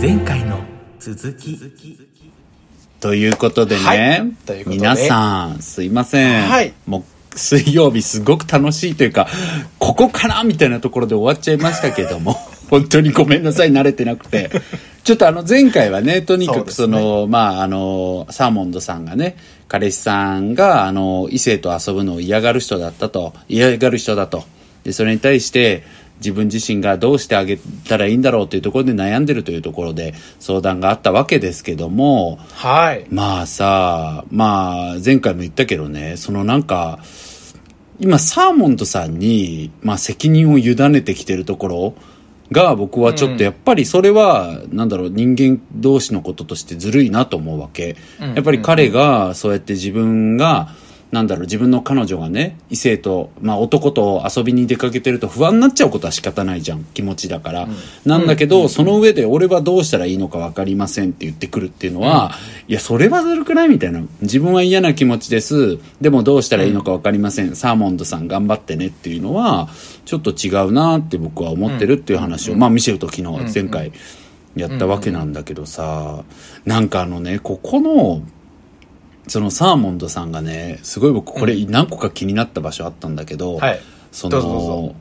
前回の続き。ということでね、はい。ということで。皆さんすいません、はい。もう水曜日すごく楽しいというかここかなみたいなところで終わっちゃいましたけども。本当にごめんなさい。慣れてなくて。ちょっとあの前回はねとにかくそそうですね。のまああのサーモンドさんがね彼氏さんがあの異性と遊ぶのを嫌がる人だったと。嫌がる人だとでそれに対して自分自身がどうしてあげたらいいんだろうというところで悩んでるというところで相談があったわけですけどもはい。まあさ、まあ前回も言ったけどね、そのなんか、今サーモントさんに、まあ責任を委ねてきてるところが僕はちょっとやっぱりそれは、なんだろう、人間同士のこととしてずるいなと思うわけ。うんやっぱり彼がそうやって自分が、なんだろう、自分の彼女がね、異性と、まあ男と遊びに出かけてると不安になっちゃうことは仕方ないじゃん、気持ちだから。なんだけど、その上で俺はどうしたらいいのか分かりませんって言ってくるっていうのは、いや、それはずるくないみたいな。自分は嫌な気持ちです。でもどうしたらいいのか分かりません。サーモンドさん頑張ってねっていうのは、ちょっと違うなって僕は思ってるっていう話を、まあミシェルと昨日前回やったわけなんだけどさ、なんかあのね、ここの、そのサーモンドさんがね、すごい僕これ何個か気になった場所あったんだけど、はい。そどうぞどうのぞ、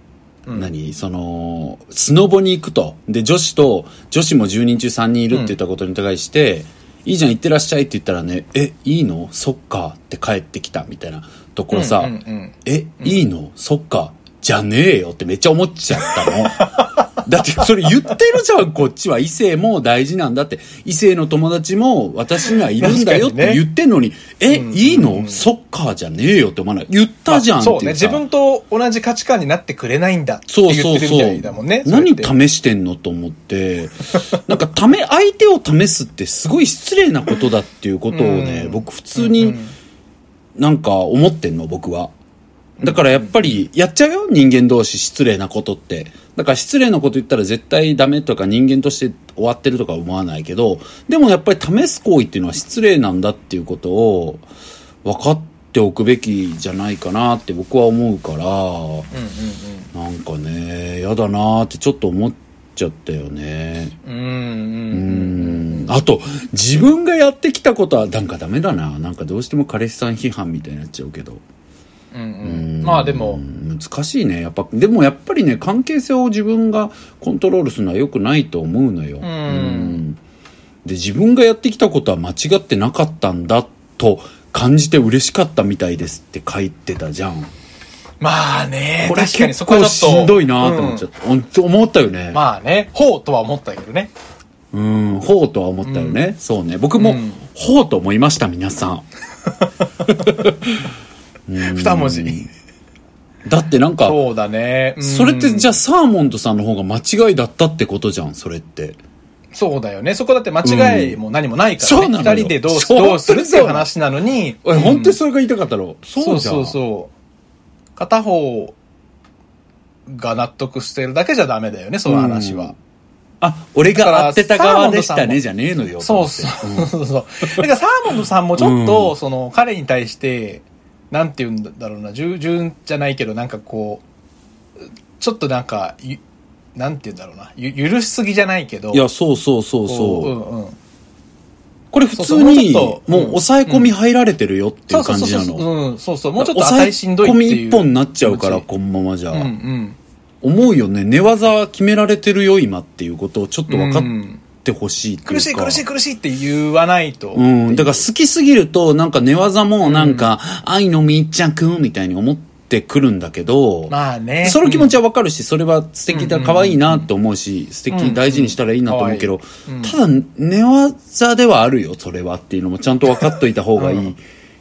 うん何？その、スノボに行くと。で、女子と、女子も10人中3人いるって言ったことに対して、いいじゃん、行ってらっしゃいって言ったらね、え、いいの？そっかって帰ってきたみたいなところさ、うんうんうんえ、いいの？そっか。じゃねえよってめっちゃ思っちゃったの。だってそれ言ってるじゃん、こっちは。異性も大事なんだって。異性の友達も私にはいるんだよって言ってんのに、え、うんいいの？そっかじゃねえよって思わない？言ったじゃんっていうさそうね。自分と同じ価値観になってくれないんだってそう言ってるみたそうそう。いだもんね。何それって試してんのと思って、なんかため、相手を試すってすごい失礼なことだっていうことをね、うん僕普通になんか思ってんの、僕は。だからやっぱりやっちゃうよ？人間同士失礼なことって。だから失礼なこと言ったら絶対ダメとか人間として終わってるとか思わないけど、でもやっぱり試す行為っていうのは失礼なんだっていうことを分かっておくべきじゃないかなって僕は思うから、なんかね、やだなーってちょっと思っちゃったよね。うんうんうん。うんううんん。あと、自分がやってきたことはなんかダメだな。なんかどうしても彼氏さん批判みたいになっちゃうけど。うんううん。ん。まあでも、難しいね。やっぱでもやっぱりね関係性を自分がコントロールするのは良くないと思うのよ、ん。で自分がやってきたことは間違ってなかったんだと感じて嬉しかったみたいですって書いてたじゃん。まあね、これ確かに結そこはちょっと。構しんどいなと思っちゃった、ほん。と思ったよね、まあね、ほうとは思ったけどね。うん。ほうとは思ったよね、そうね。僕も、うん。ほうと思いました皆さん 二文字。だってなんかそうだね。うんそれってじゃあサーモンドさんの方が間違いだったってことじゃんそれってそうだよね。そこだって間違いも何もないからね。そうなのよ二人でどうどうするっていう話なのに。え、本当にそれが言いたかったろそうじゃんそうそう。片方が納得してるだけじゃダメだよね、その話は。あ、俺が合ってた側でしたね、じゃねえのよ。そうそうそうそう。だからサーモンドさんもちょっと、その彼に対して、なんて言うんだろうな、従順じゃないけど、なんかこう、ちょっとなんか、ゆなんて言うんだろうな、ゆ許しすぎじゃないけど。いや、そうそうそうこそう。うんうん。これ普通にもう抑え込み入られてるよっていう感じなの。うん、そうそう。もうちょっと抑え込み。一本になっちゃうから、このままじゃち。うんうん。思うよね。寝技決められてるよ、今っていうことをちょっと分かってほしいってい。苦しい苦しい苦しいって言わないと。うん。だから好きすぎると、なんか寝技もなんか、愛の密着みたいに思ってくるんだけど、まあね。その気持ちはわかるし、それは素敵だ、うん可愛いなって思うし、素敵、うん大事にしたらいいなと思うけどうん、ただ、寝技ではあるよ、それはっていうのもちゃんと分かっといた方がいい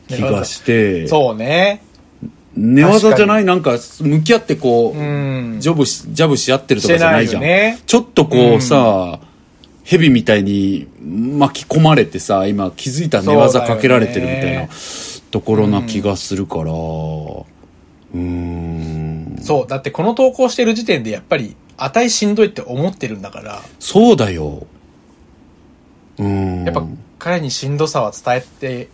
気がして、そうね。寝技じゃないなんか、向き合ってこうう、ん。ジョブし、ジャブし合ってるとかじゃないじゃん。ねちょっとこううんさ、蛇みたいに巻き込まれてさ、今気づいたら寝技かけられてるみたいなところな気がするから、うーん。そう。だってこの投稿してる時点でやっぱり、値しんどいって思ってるんだから、そうだよ。うん。やっぱ彼にしんどさは伝えて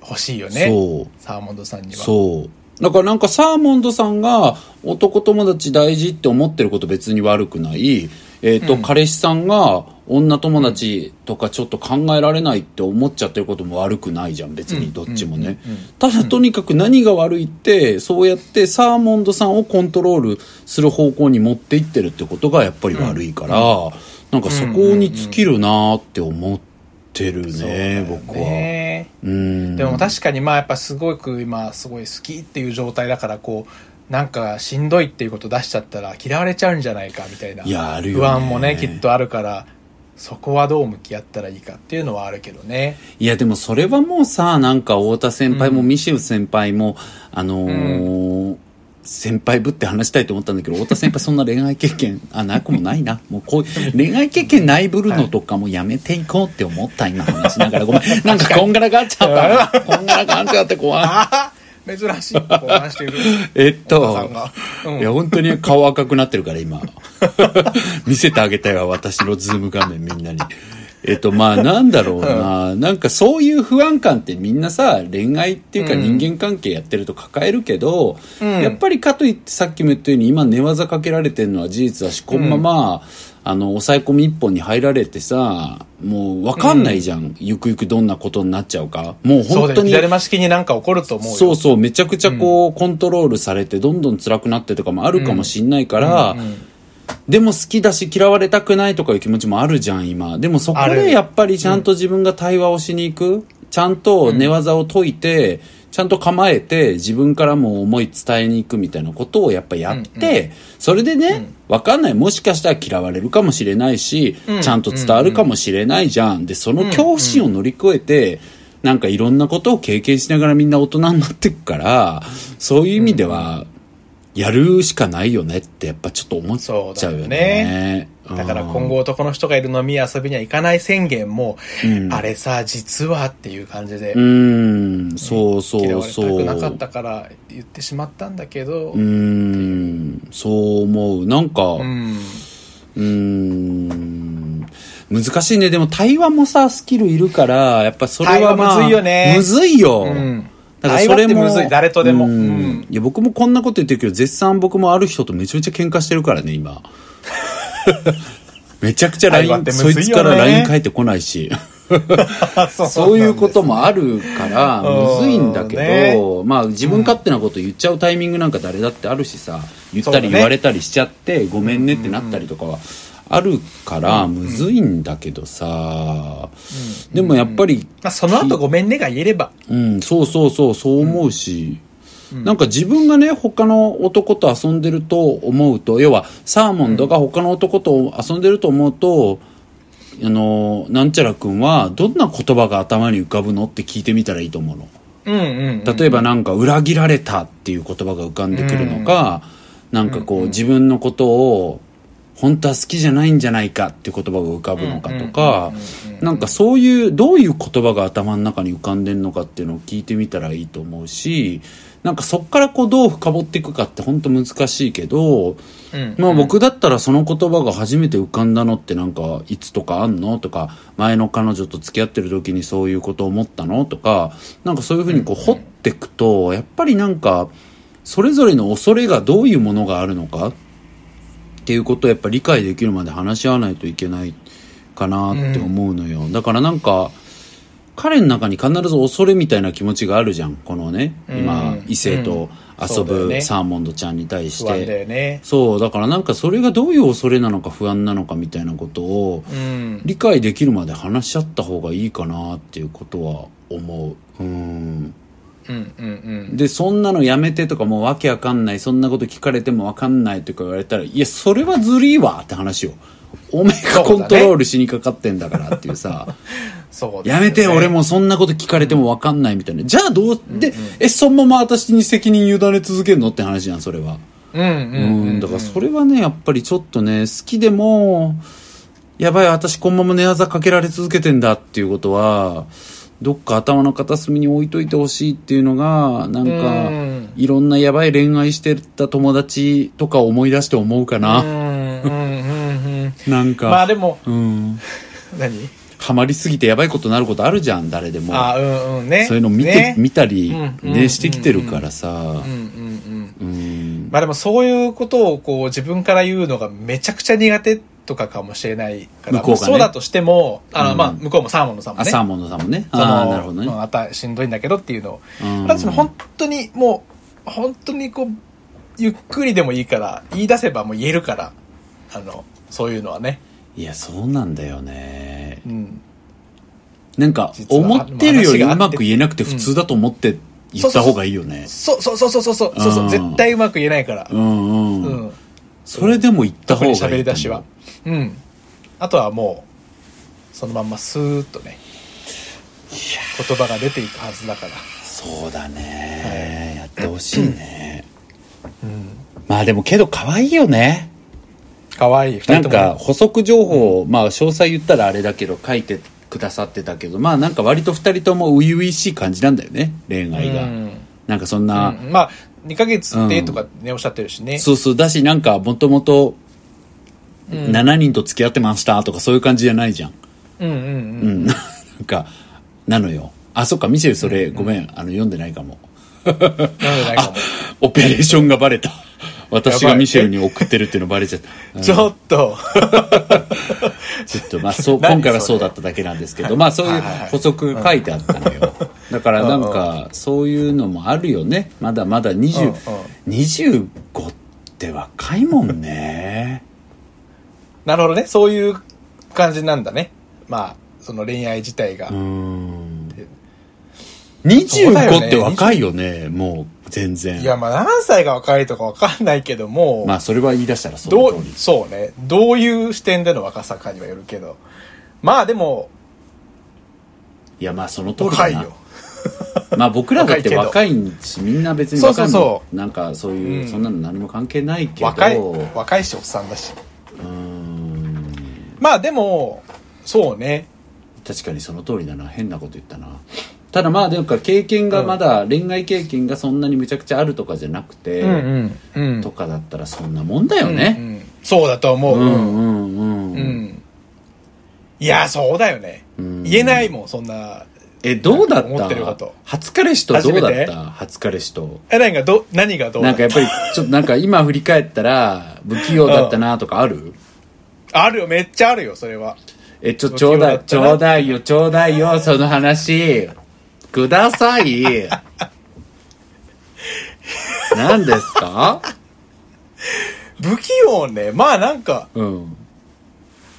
ほしいよね。そう。サーモンドさんには。そう。だからなんかサーモンドさんが男友達大事って思ってること別に悪くない。えっ、と、彼氏さんが女友達とかちょっと考えられないって思っちゃってることも悪くないじゃん、別にどっちもね。ただとにかく何が悪いって、そうやってサーモンドさんをコントロールする方向に持っていってるってことがやっぱり悪いから、なんかそこに尽きるなーって思ってるね、僕は。ねうん。でも確かにまあやっぱすごく今すごい好きっていう状態だからこうなんかしんどいっていうこと出しちゃったら嫌われちゃうんじゃないかみたいないやあるよね。不安もねきっとあるからそこはどう向き合ったらいいかっていうのはあるけどね。いやでもそれはもうさ、なんか太田先輩もミシェル先輩も、あのー先輩ぶって話したいと思ったんだけど、太田先輩そんな恋愛経験、あ、なくもないな。もうこう恋愛経験ないぶるのとかもやめていこうって思った今話しながら、ごめん。なんかこんがらがっちゃった。こんがらがっちゃって怖い。珍しいこう話してるえっとうんいや本当に顔赤くなってるから今。見せてあげたいわ、私のズーム画面みんなに。えっと、まあなんだろうな、なんかそういう不安感ってみんなさ、恋愛っていうか人間関係やってると抱えるけど、ん。やっぱりかといってさっきも言ったように今寝技かけられてるのは事実だし、このまま、あの、抑え込み一本に入られてさ、もうわかんないじゃん。ゆくゆくどんなことになっちゃうか。もう本当に。左回しきになんか起こると思うよ。そうそう、めちゃくちゃこう、コントロールされて、どんどん辛くなってとかもあるかもしんないから、でも好きだし嫌われたくないとかいう気持ちもあるじゃん、今。でもそこでやっぱりちゃんと自分が対話をしに行く、ちゃんと寝技を解いて、ちゃんと構えて、自分からも思い伝えに行くみたいなことをやっぱやって、それでね、わかんない。もしかしたら嫌われるかもしれないし、ちゃんと伝わるかもしれないじゃん。で、その恐怖心を乗り越えて、なんかいろんなことを経験しながらみんな大人になっていくから、そういう意味では、やるしかないよねってやっぱちょっと思っちゃうよね。ねだから今後男の人がいる飲みや遊びには行かない宣言も、うんあれさ、実はっていう感じで、うーん、そうそうそう。くなかったから言ってしまったんだけど、うーん、そう思う。なんか、ううんーん、難しいね。でも対話もさ、スキルいるから、やっぱそれはまあ、対話むずいよねむずいよ。うんだからそれもむずい。誰とでも。うん。うん。いや、僕もこんなこと言ってるけど、絶賛僕もある人とめちゃめちゃ喧嘩してるからね、今。めちゃくちゃ LINE、ってむそいつから LINE 返ってこないし。そそういうこともあるから、うんむずいんだけど、ね。まあ自分勝手なこと言っちゃうタイミングなんか誰だってあるしさ、言ったり言われたりしちゃって、ごめんねってなったりとかはあるから、むずいんだけどさ、でもやっぱり、まあ、その後ごめんねが言えれば、うん、そうそうそう、そう思うし、なんか自分がね、他の男と遊んでると思うと、要はサーモンドが他の男と遊んでると思うと、あの、なんちゃらくんはどんな言葉が頭に浮かぶのって聞いてみたらいいと思うの。うんうんうん、例えばなんか裏切られたっていう言葉が浮かんでくるのか、なんかこう自分のことを本当は好きじゃないんじゃないかって言葉が浮かぶのかとか、なんかそういう、どういう言葉が頭の中に浮かんでんのかっていうのを聞いてみたらいいと思うし、なんかそっからこうどう深掘っていくかって本当難しいけど、うんまあ僕だったらその言葉が初めて浮かんだのってなんかいつとかあんのとか前の彼女と付き合ってる時にそういうこと思ったのとかなんかそういうふうにこう掘っていくとやっぱりなんかそれぞれの恐れがどういうものがあるのかっていうことをやっぱ理解できるまで話し合わないといけないかなって思うのよ、だからなんか彼の中に必ず恐れみたいな気持ちがあるじゃん。このね今うん。異性と遊ぶサーモンドちゃんに対して、不安だよね。そう、だからなんかそれがどういう恐れなのか不安なのかみたいなことをうん。理解できるまで話し合った方がいいかなっていうことは思う。うん。うんうんうんで、そんなのやめてとかもうわけわかんない、そんなこと聞かれてもわかんないとか言われたら、いや、それはずるいわって話よ。おめえがコントロールしにかかってんだからっていうさ。そうねやめて、俺もそんなこと聞かれても分かんないみたいな。じゃあどう、で、え、そのまま私に責任委ね続けるのって話じゃん、それは。うんうんううんん、だからそれはね、やっぱりちょっとね、好きでも、やばい、私このまま寝技かけられ続けてんだっていうことは、どっか頭の片隅に置いといてほしいっていうのが、なんかうん、いろんなやばい恋愛してた友達とか思い出して思うかな。なんか。まあでもうん。何？ハマりすぎてやばいことになることあるじゃん誰でも。あうんうんね。そういうの見て、ね。見たり、ねしてきてるからさ。うんうんうんうん。まあでもそういうことをこう自分から言うのがめちゃくちゃ苦手とかかもしれないから、ね、そうだとしても、あの、まあ、向こうもサーモンのさんもね。サーモンのさんもね。ああ、なるほどね。またしんどいんだけどっていうのを。ただその本当にもう、本当にこう、ゆっくりでもいいから、言い出せばもう言えるから、あの、そういうのはね。いや、そうなんだよね。うん。なんか、思ってるよりうまく言えなくて普通だと思って言った方がいいよね。そうそうそうそうそうそうそう、絶対うまく言えないから。うんうん。うんそれでも言った方がいい喋り出しは。うん。あとはもう、そのまんまスーッとね、言葉が出ていくはずだから。そうだね、やってほしいね、うん。まあでもけど可愛いよねかわいなん人とも。か補足情報、まあ詳細言ったらあれだけど書いてくださってたけどまあなんか割と二人とも初々しい感じなんだよね恋愛が、うんなんかそんな、うんまあ、2ヶ月でとかね、おっしゃってるしね。そうそう。だしなんかもともとうん。7人と付き合ってましたとかそういう感じじゃないじゃん。うんうんううん。ん、なんかなのよ。あそっかミシェルそれごめん。あの読んでないかも。なん。でないかも。オペレーションがバレた私がミシェルに送ってるっていうのバレちゃった。ちょっと、ちょっとまあそう何今回はそうだっただけなんですけどまあそういう補足書いてあったのよ。だからなんかそういうのもあるよね。まだまだうん20うん。25って若いもんね。なるほどね。そういう感じなんだね。まあ、その恋愛自体が。うーんそうだよ25ね。って若いよねもう全然。いや、まあ何歳が若いとかわかんないけども、まあそれは言い出したらその通り、そうね。どういう視点での若さかにはよるけど。まあでも、いやまあその通りだな。若いよ。まあ僕らだって若若いいしみんな別に若いそうそう。なんかそういう、うん。そんなの何も関係ないけど。若い、若いしおっさんだし。うーん。まあでも、そうね。確かにその通りだな。変なこと言ったなただまあなんか経験がまだ、恋愛経験がそんなにむちゃくちゃあるとかじゃなくて、うんうん。とかだったらそんなもんだよね、うんうんそうだと思う。うん、うん。うんうんうん。いや、そうだよね。うん言えないもん、そんな。えどうだった？と初彼氏とどうだった？初彼氏とえ、何がど、何がどうなんかやっぱりちょっとなんか今振り返ったら不器用だったなとかある？あるよ、めっちゃあるよ、それは。えちょちょうだいちょうだいよちょうだいよその話ください何ですか？不器用ね。まあなんか、うん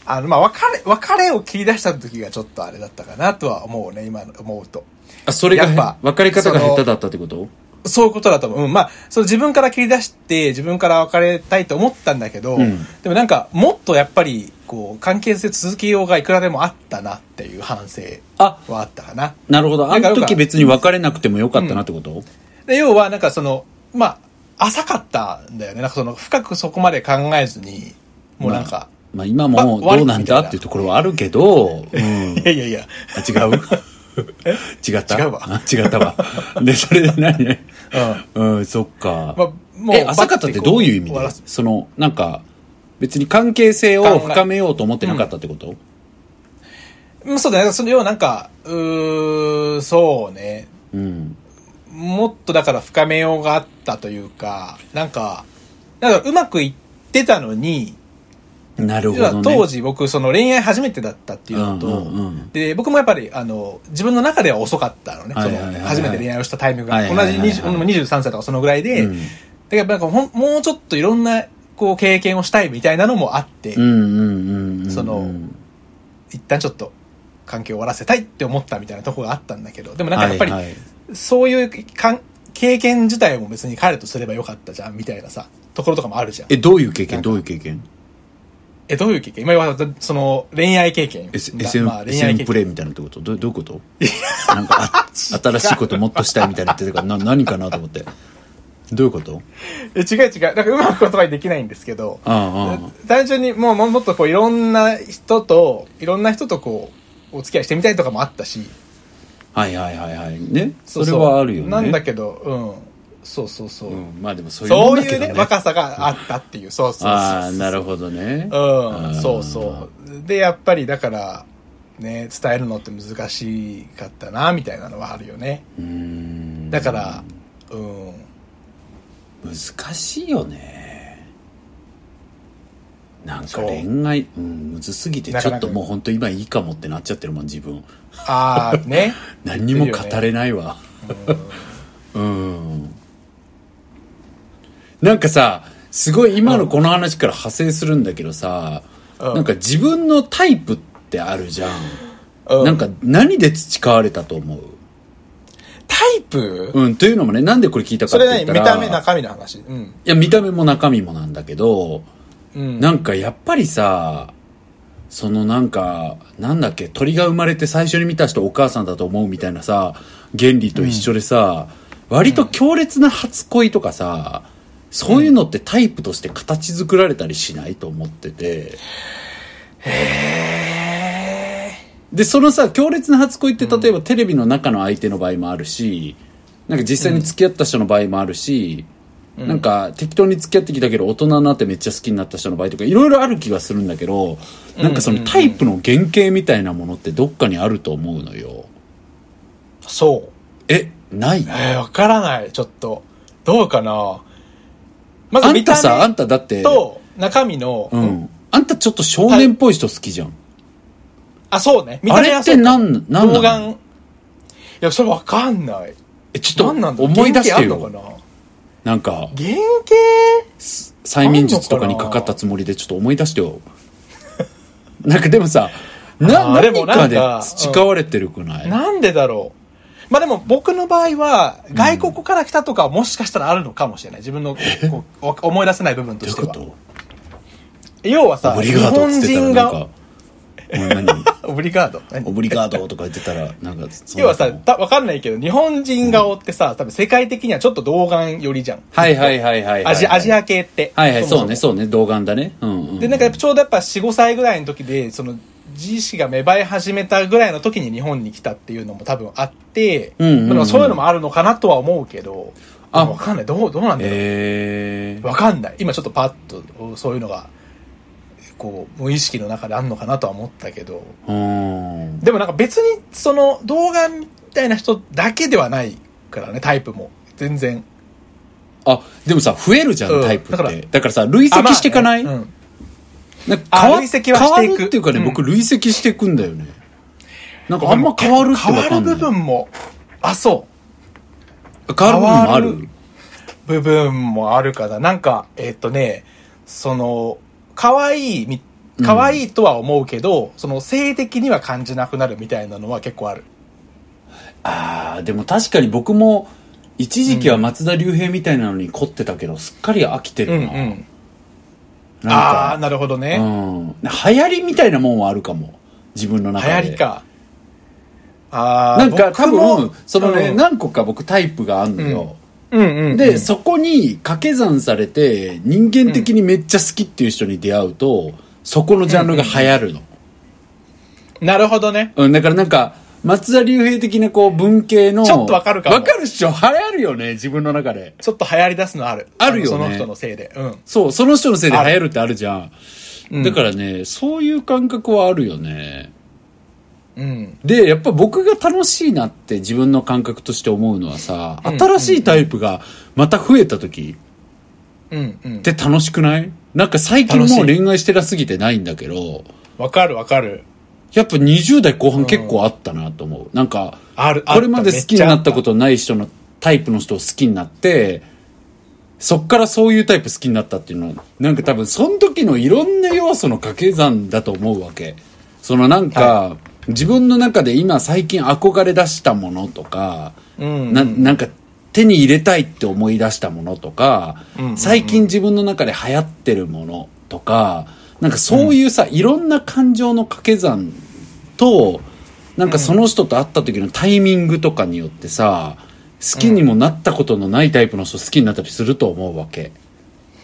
あの、まあ別れ、別れを切り出した時がちょっとあれだったかなとは思うね、今の思うと。あそれがやっぱ別れ方が下手だったってこと？そういうことだと思う。うん、まあ、その自分から切り出して、自分から別れたいと思ったんだけど、うんでもなんか、もっとやっぱり、こう、関係性続けようがいくらでもあったなっていう反省あはあったかな。なるほど。あの時別に別れなくてもよかったなってこと、で、要は、なんかその、まあ、浅かったんだよね。なんかその、深くそこまで考えずに、もうなんか、まあ今もまどうなんだっていうところはあるけど、うん。いやいやいや、あ違う？違った？違うわ。あ違ったわ。で、それで何？うん。うん、そっか。まあ、もうえ、浅かったってどういう意味で？その、なんか、別に関係性を深めようと思ってなかったってこと、うんそうだね。その要はなんか、うー、そうね。うん。もっとだから深めようがあったというか、なんか、なんかうまくいってたのに、なるほどね。当時僕その恋愛初めてだったっていうのと、うんうんうんで、僕もやっぱりあの、自分の中では遅かったのね。そはいはいはいはいの、初めて恋愛をしたタイミングが。同じはいはいはいはい20 23歳とかそのぐらいで、うんだからなんかもうちょっといろんな、こう経験をしたいみたいなのもあって。その一旦ちょっと関係を終わらせたいって思ったみたいなところがあったんだけど、でもなんかやっぱり、はいはいそういうかん経験自体も別に彼とすればよかったじゃんみたいなさ、ところとかもあるじゃん。え、どういう経験？どういう経験？え、どういう経験？今言われた、その恋愛経験。?SM まあ、恋愛 SM。プレイみたいなってこと？どうどういうこと？なんかあ、新しいこともっとしたいみたいな言ってたから、な、何かなと思って。どういうこと？え違う違う。なんかうまく言葉にできないんですけど、単純にもうももっとこういろんな人と、いろんな人とこう、お付き合いしてみたいとかもあったし、あ。はいはいはいはい。ね？それはあるよね。なんだけど、うん。そうそうそう。うん、まあでもそういうもそういうね。若さがあったっていう、そうそうそう。ああ、なるほどね。うん、そうそう。で、やっぱりだから、ね、伝えるのって難しかったな、みたいなのはあるよね。うーんだから、うん。難しいよね。なんか恋愛うんむずすぎてちょっともう本当今いいかもってなっちゃってるもん自分。ああ、ね。何にも語れないわ。うん。なんかさすごい今のこの話から派生するんだけどさ、うん。なんか自分のタイプってあるじゃん、うん。なんか何で培われたと思う？タイプ？うん、というのもね、なんでこれ聞いたかって言ったら。見た目、中身の話？うん。いや、見た目も中身もなんだけど、うん。なんかやっぱりさ、そのなんか、なんだっけ、鳥が生まれて最初に見た人お母さんだと思うみたいなさ、原理と一緒でさ、割と強烈な初恋とかさ、そういうのってタイプとして形作られたりしないと思ってて。へで、そのさ、強烈な初恋って例えばテレビの中の相手の場合もあるし、なんか実際に付き合った人の場合もあるし、なんか適当に付き合ってきたけど大人になってめっちゃ好きになった人の場合とかいろいろある気がするんだけど、なんかそのタイプの原型みたいなものってどっかにあると思うのよ。ーそう。え、ない？えー、わからない。ちょっと。どうかなまずあんたさ、あん目ただって、と中身の、うん。あんたちょっと少年っぽい人好きじゃん。あ、そうね。見あれってそうなん、なん童顔。なのいや、それわかんない。え、ちょっ何なんだと思い出してよ。原型あんのかな？なんか、原型？催眠術とかにかかったつもりでちょっと思い出してよ。なんかでもさ、な、あーでも何かでなんか培われてるくない、なんでだろう。まあでも僕の場合は、外国から来たとかはもしかしたらあるのかもしれない。自分のこう思い出せない部分というこしては。と？要はさ、日オブリガードっつってた本人が オブリガード何？オブリガードとか言ってたら、なんか、要はさ、たわかんないけど、日本人顔ってさ、多分世界的にはちょっと童顔寄りじゃん。はいはいはいはいはい。アジア、アジア系って。はいはい、そうね、そうね、童顔だね。うんうん。で、なんかちょうどやっぱ4、5歳ぐらいの時で、その、自意識が芽生え始めたぐらいの時に日本に来たっていうのも多分あって、うんそういうのもあるのかなとは思うけど、あわかんない。どう、どうなんだろう。えー。わかんない。今ちょっとパッと、そういうのが、こう、無意識の中であんのかなとは思ったけど、うん。でもなんか別に、その、動画みたいな人だけではないからね、タイプも。全然。あ、でもさ、増えるじゃん、うんタイプって。だからだからさ、累積していかない、あまあねうんなんか変わあ累積はしていく変わるっていうかね、うん僕累積していくんだよね。なんかあんま変わるって変わる。部分も、あ、そう。変わる部分もある？部分もあるかな。なんか、えっとね、その、可愛いみ、可愛いとは思うけど、その性的には感じなくなるみたいなのは結構ある。ああ、でも確かに僕も、一時期は松田龍平みたいなのに凝ってたけど、すっかり飽きてうんうるな。ん。なんああなるほどね。うん。流行りみたいなもんはあるかも。自分の流中で。行り。か。ああ、なんか多分、そのね、うん何個か僕タイプがあんのよ。うんうんうん。で、そこに掛け算されて、人間的にめっちゃ好きっていう人に出会うと、そこのジャンルが流行るの。なるほどね。うん、だからなんか、松田龍平的なこう文系の。ちょっとわかるかもわかるっしょ流行るよね、自分の中で。ちょっと流行り出すのある。あるよねのその人のせいで。うん。そう、その人のせいで流行るってあるじゃんだからね、そういう感覚はあるよね。うん。で、やっぱ僕が楽しいなって自分の感覚として思うのはさ、うん新しいタイプがまた増えた時うんうんっ。て楽しくない？なんか最近もう恋愛してなすぎてないんだけど、わかるわかる。やっぱ20代後半結構あったなと思う。なんか、ある。これまで好きになったこと。とない人のタイプの人を好きになって、そっからそういうタイプ好きになったっていうのは、なんか多分その時のいろんな要素の掛け算だと思うわけ。そのなんか、自分の中で今最近憧れ出したものとか、うん。ななんか手に入れたいって思い出したものとか、うんうんうん最近自分の中で流行ってるものとか、なんかそういうさ、いろんな感情の掛け算と、なんかその人と会った時のタイミングとかによってさ、好きにもなったことのないタイプの人好きになったりすると思うわけ。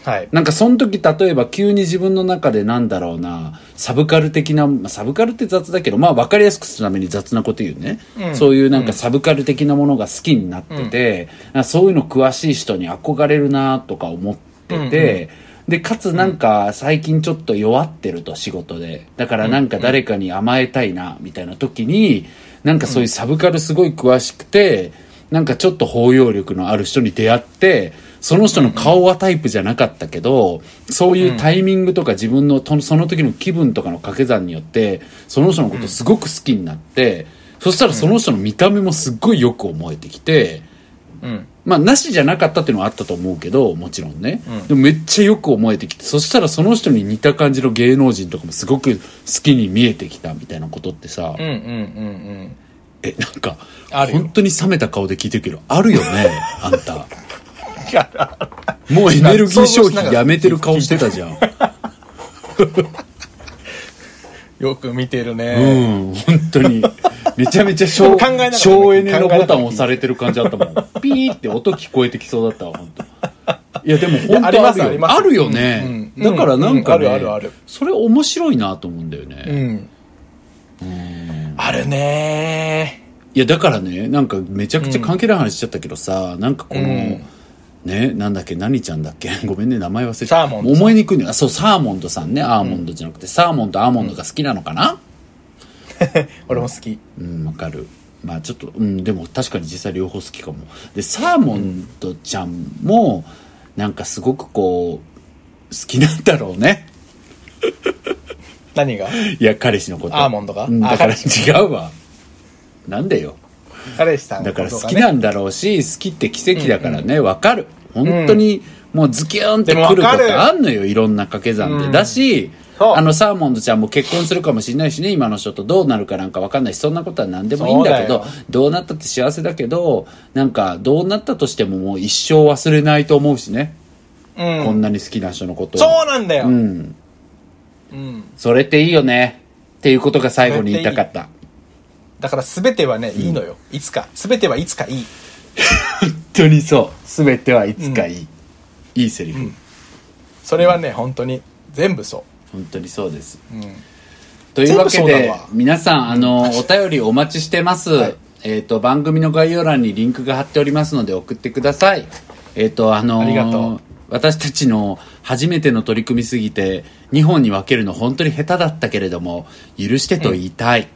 はい。なんかその時例えば急に自分の中でなんだろうな、サブカル的な、まあサブカルって雑だけど、まあ分かりやすくするために雑なこと言うね。うん。そういうなんかサブカル的なものが好きになってて、あそういうの詳しい人に憧れるなとか思ってて、で、かつなんか最近ちょっと弱ってると仕事で。だからなんか誰かに甘えたいな、みたいな時に、なんかそういうサブカルすごい詳しくて、なんかちょっと包容力のある人に出会って、その人の顔はタイプじゃなかったけど、そういうタイミングとか自分のとその時の気分とかの掛け算によって、その人のことすごく好きになって、そしたらその人の見た目もすっごいよく思えてきて、うん。まあ、なしじゃなかったっていうのはあったと思うけど、もちろんね。うんでもめっちゃよく思えてきて、そしたらその人に似た感じの芸能人とかもすごく好きに見えてきたみたいなことってさ、うんうんうんえ、なんか、本当に冷めた顔で聞いてるけど、あるよね、あんた。もうエネルギー消費やめてる顔してたじゃん。よく見てるうね。ん、本当に。めちゃめちゃ省 省エネのボタン押されてる感じだったもん。ピーって音聞こえてきそうだったわ、本当。いや、でも本当あるいやありますあるよね。うんうんだからなんかね、うんあるあるあるそれ面白いなと思うんだようね。ん。あるねいや、だからね、なんかめちゃくちゃ関係ない話しちゃったけどさ、なんかこの、うんね、なんだっけ、何ちゃんだっけ？ごめんね、名前忘れちゃった。サーモン思いにくいね。あ、そう、サーモンドさんね、アーモンドじゃなくて、サーモンとアーモンドが好きなのかな？俺も好き。うん、わかる。まあちょっと、うん、でも確かに実際両方好きかも。で、サーモンドちゃんも、なんかすごくこう、好きなんだろうね。何が？いや、彼氏のこと。アーモンドが？うん、だから違うわ。なんでよ。彼氏さんだから好きなんだろうし、好きって奇跡だからね、わ、かる。本当に、もうズキューンってくることあんのよ、いろんな掛け算で。うんだし、あの、サーモンドちゃんも結婚するかもしれないしね、今の人とどうなるかなんかわかんないし、そんなことは何でもいいんだけどどうなったって幸せだけど、なんか、どうなったとしてももう一生忘れないと思うしね。うん。こんなに好きな人のことをそうなんだよ。ううん。ん。それっていいよね。っていうことが最後に言いたかった。だから全てはね、いいのよ。いつか。全てはいつかいい。本当にそう。すべてはいつかいい。いいセリフ。それはね、本当に、全部そ本当にそうです。う。うん。というわけで皆さん、あの、お便りお待ちしてます。はいえっ、と、番組の概要欄にリンクが貼っておりますので送ってください。えっ、と、あのありがとう私たちの初めての取り組みすぎて、2本に分けるの本当に下手だったけれども、許してと言いたい。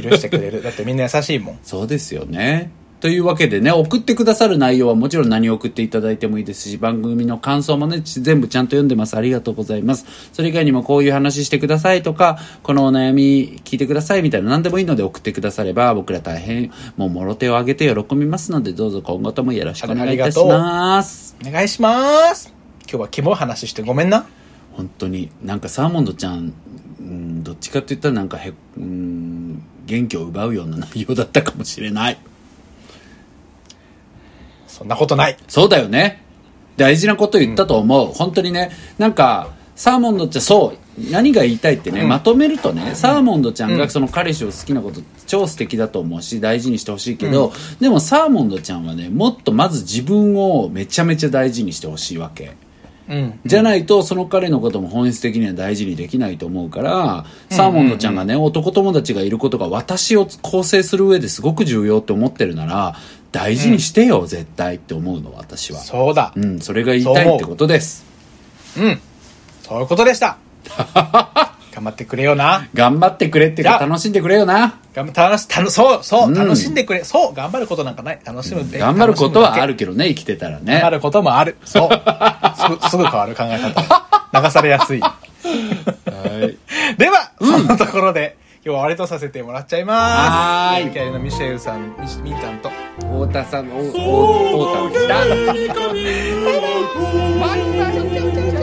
許してくれる。だってみんな優しいもん。そうですよね。というわけでね、送ってくださる内容はもちろん何を送っていただいてもいいですし、番組の感想もね、ち全部ちゃんと読んでます。ありがとうございます。それ以外にもこういう話してくださいとか、このお悩み聞いてくださいみたいな何でもいいので送ってくだされば、僕ら大変、もうもろ手を挙げて喜びますので、どうぞ今後ともよろしくお願いいたします。お願いします。今日はキモい話してごめんな。本当に、なんかサーモンドちゃん、うん、どっちかって言ったらなんかへ、うん、元気を奪うような内容だったかもしれない。そんなことない。そうだよね。大事なこと言ったと思う。本当にね、なんか、サーモンドちゃん、そう、何が言いたいってね、まとめるとね、サーモンドちゃんがその彼氏を好きなこと超素敵だと思うし、大事にしてほしいけど、でもサーモンドちゃんはね、もっとまず自分をめちゃめちゃ大事にしてほしいわけ。うん。じゃないと、その彼のことも本質的には大事にできないと思うから、サーモンドちゃんがね、男友達がいることが私を構成する上ですごく重要って思ってるなら、大事にしてよ、絶対って思うの、私は。そうだう。ん、それが言いたいってことです。うん。そういうことでした。頑張ってくれよな。頑張ってくれっていうか楽しんでくれよな。頑張楽し、楽そう、そう、うん楽しんでくれ。そう、頑張ることなんかない。楽しむべ頑張ることはあ。るけどね、生きてたらけ頑張ね。ることもある。そう。す すぐ変わる考え方。流されやすい。はい。では、そんなところで、今日はあれとさせてもらっちゃいます。はい。キのミシェルさん、ミシミタんと。太田さん、太田さん。バイバイ